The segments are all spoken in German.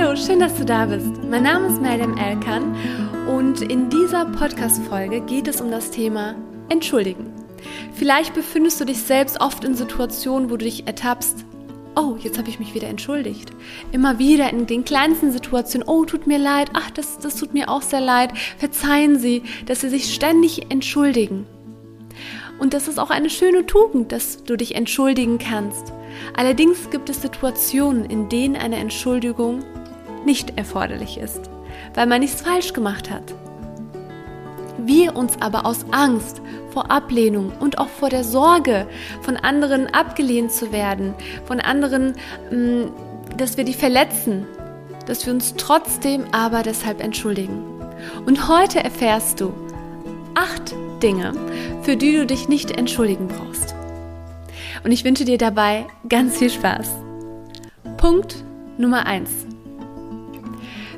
Hallo, schön, dass du da bist. Mein Name ist Meldem Elkan und in dieser Podcast-Folge geht es um das Thema Entschuldigen. Vielleicht befindest du dich selbst oft in Situationen, wo du dich ertappst, oh, jetzt habe ich mich wieder entschuldigt. Immer wieder in den kleinsten Situationen, oh, tut mir leid, ach, das, das tut mir auch sehr leid, verzeihen Sie, dass Sie sich ständig entschuldigen. Und das ist auch eine schöne Tugend, dass du dich entschuldigen kannst. Allerdings gibt es Situationen, in denen eine Entschuldigung nicht erforderlich ist, weil man nichts falsch gemacht hat. Wir uns aber aus Angst vor Ablehnung und auch vor der Sorge, von anderen abgelehnt zu werden, von anderen, mm, dass wir die verletzen, dass wir uns trotzdem aber deshalb entschuldigen. Und heute erfährst du acht Dinge, für die du dich nicht entschuldigen brauchst. Und ich wünsche dir dabei ganz viel Spaß. Punkt Nummer eins: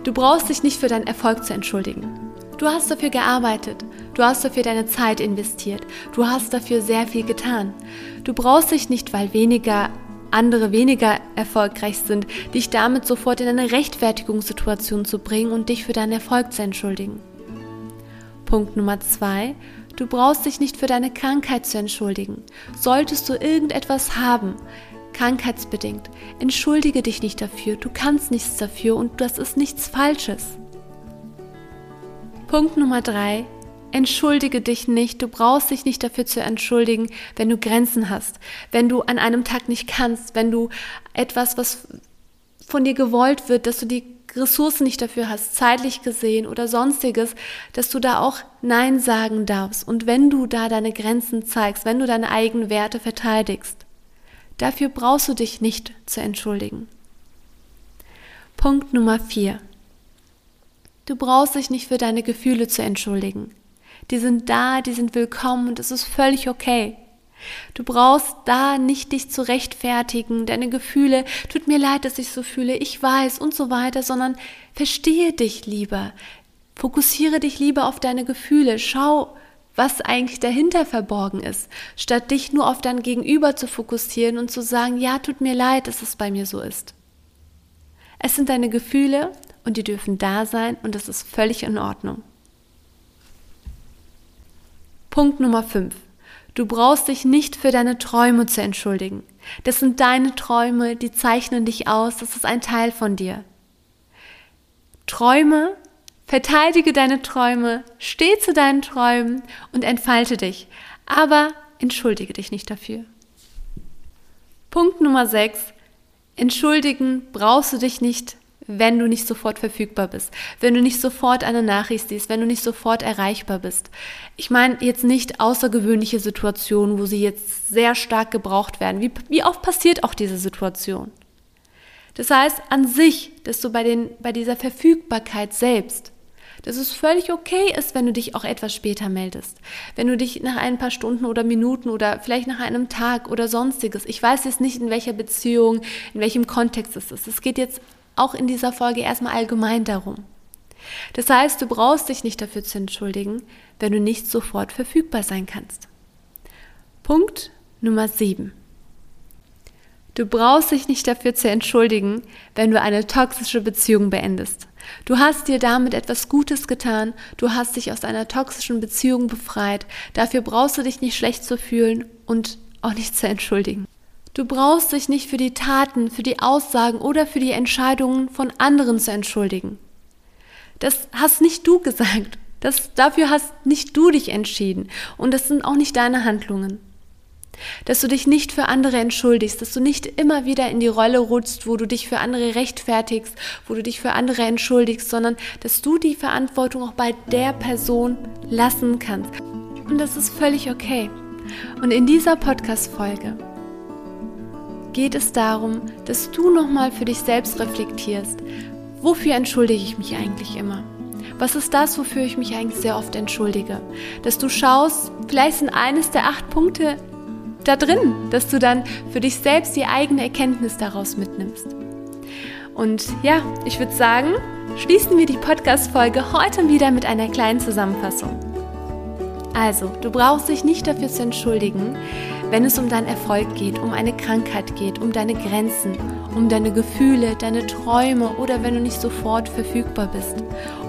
Du brauchst dich nicht für deinen Erfolg zu entschuldigen. Du hast dafür gearbeitet, du hast dafür deine Zeit investiert, du hast dafür sehr viel getan. Du brauchst dich nicht, weil weniger andere weniger erfolgreich sind, dich damit sofort in eine Rechtfertigungssituation zu bringen und dich für deinen Erfolg zu entschuldigen. Punkt Nummer zwei, du brauchst dich nicht für deine Krankheit zu entschuldigen. Solltest du irgendetwas haben, krankheitsbedingt, entschuldige dich nicht dafür, du kannst nichts dafür und das ist nichts Falsches. Punkt Nummer drei. Entschuldige dich nicht. Du brauchst dich nicht dafür zu entschuldigen, wenn du Grenzen hast, wenn du an einem Tag nicht kannst, wenn du etwas, was von dir gewollt wird, dass du die Ressourcen nicht dafür hast, zeitlich gesehen oder sonstiges, dass du da auch Nein sagen darfst. Und wenn du da deine Grenzen zeigst, wenn du deine eigenen Werte verteidigst, dafür brauchst du dich nicht zu entschuldigen. Punkt Nummer vier. Du brauchst dich nicht für deine Gefühle zu entschuldigen. Die sind da, die sind willkommen und es ist völlig okay. Du brauchst da nicht dich zu rechtfertigen, deine Gefühle, tut mir leid, dass ich so fühle, ich weiß und so weiter, sondern verstehe dich lieber. Fokussiere dich lieber auf deine Gefühle. Schau, was eigentlich dahinter verborgen ist, statt dich nur auf dein Gegenüber zu fokussieren und zu sagen, ja, tut mir leid, dass es bei mir so ist. Es sind deine Gefühle und die dürfen da sein und das ist völlig in Ordnung. Punkt Nummer 5. Du brauchst dich nicht für deine Träume zu entschuldigen. Das sind deine Träume, die zeichnen dich aus, das ist ein Teil von dir. Träume, verteidige deine Träume, steh zu deinen Träumen und entfalte dich, aber entschuldige dich nicht dafür. Punkt Nummer 6. Entschuldigen brauchst du dich nicht wenn du nicht sofort verfügbar bist, wenn du nicht sofort eine Nachricht siehst, wenn du nicht sofort erreichbar bist. Ich meine jetzt nicht außergewöhnliche Situationen, wo sie jetzt sehr stark gebraucht werden. Wie, wie oft passiert auch diese Situation? Das heißt an sich, dass du bei, den, bei dieser Verfügbarkeit selbst, dass es völlig okay ist, wenn du dich auch etwas später meldest. Wenn du dich nach ein paar Stunden oder Minuten oder vielleicht nach einem Tag oder sonstiges. Ich weiß jetzt nicht, in welcher Beziehung, in welchem Kontext es ist. Es geht jetzt auch in dieser Folge erstmal allgemein darum. Das heißt, du brauchst dich nicht dafür zu entschuldigen, wenn du nicht sofort verfügbar sein kannst. Punkt Nummer 7. Du brauchst dich nicht dafür zu entschuldigen, wenn du eine toxische Beziehung beendest. Du hast dir damit etwas Gutes getan, du hast dich aus einer toxischen Beziehung befreit, dafür brauchst du dich nicht schlecht zu fühlen und auch nicht zu entschuldigen. Du brauchst dich nicht für die Taten, für die Aussagen oder für die Entscheidungen von anderen zu entschuldigen. Das hast nicht du gesagt. Das, dafür hast nicht du dich entschieden. Und das sind auch nicht deine Handlungen. Dass du dich nicht für andere entschuldigst, dass du nicht immer wieder in die Rolle rutschst, wo du dich für andere rechtfertigst, wo du dich für andere entschuldigst, sondern dass du die Verantwortung auch bei der Person lassen kannst. Und das ist völlig okay. Und in dieser Podcast-Folge geht es darum, dass du nochmal für dich selbst reflektierst. Wofür entschuldige ich mich eigentlich immer? Was ist das, wofür ich mich eigentlich sehr oft entschuldige? Dass du schaust, vielleicht sind eines der acht Punkte da drin, dass du dann für dich selbst die eigene Erkenntnis daraus mitnimmst. Und ja, ich würde sagen, schließen wir die Podcast-Folge heute wieder mit einer kleinen Zusammenfassung. Also, du brauchst dich nicht dafür zu entschuldigen, wenn es um deinen Erfolg geht, um eine Krankheit geht, um deine Grenzen, um deine Gefühle, deine Träume oder wenn du nicht sofort verfügbar bist.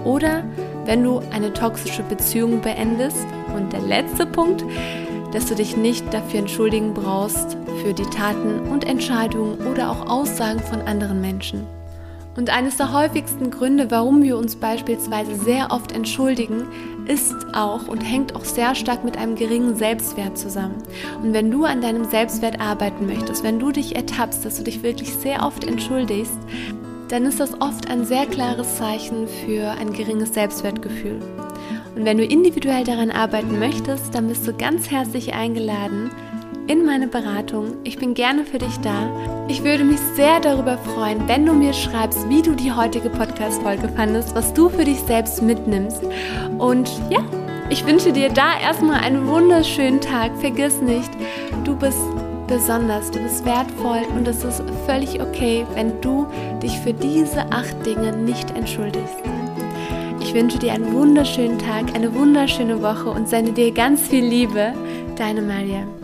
Oder wenn du eine toxische Beziehung beendest. Und der letzte Punkt, dass du dich nicht dafür entschuldigen brauchst für die Taten und Entscheidungen oder auch Aussagen von anderen Menschen. Und eines der häufigsten Gründe, warum wir uns beispielsweise sehr oft entschuldigen, ist auch und hängt auch sehr stark mit einem geringen Selbstwert zusammen. Und wenn du an deinem Selbstwert arbeiten möchtest, wenn du dich ertappst, dass du dich wirklich sehr oft entschuldigst, dann ist das oft ein sehr klares Zeichen für ein geringes Selbstwertgefühl. Und wenn du individuell daran arbeiten möchtest, dann bist du ganz herzlich eingeladen, in meine Beratung. Ich bin gerne für dich da. Ich würde mich sehr darüber freuen, wenn du mir schreibst, wie du die heutige Podcast-Folge fandest, was du für dich selbst mitnimmst. Und ja, ich wünsche dir da erstmal einen wunderschönen Tag. Vergiss nicht, du bist besonders, du bist wertvoll und es ist völlig okay, wenn du dich für diese acht Dinge nicht entschuldigst. Ich wünsche dir einen wunderschönen Tag, eine wunderschöne Woche und sende dir ganz viel Liebe. Deine Mariam.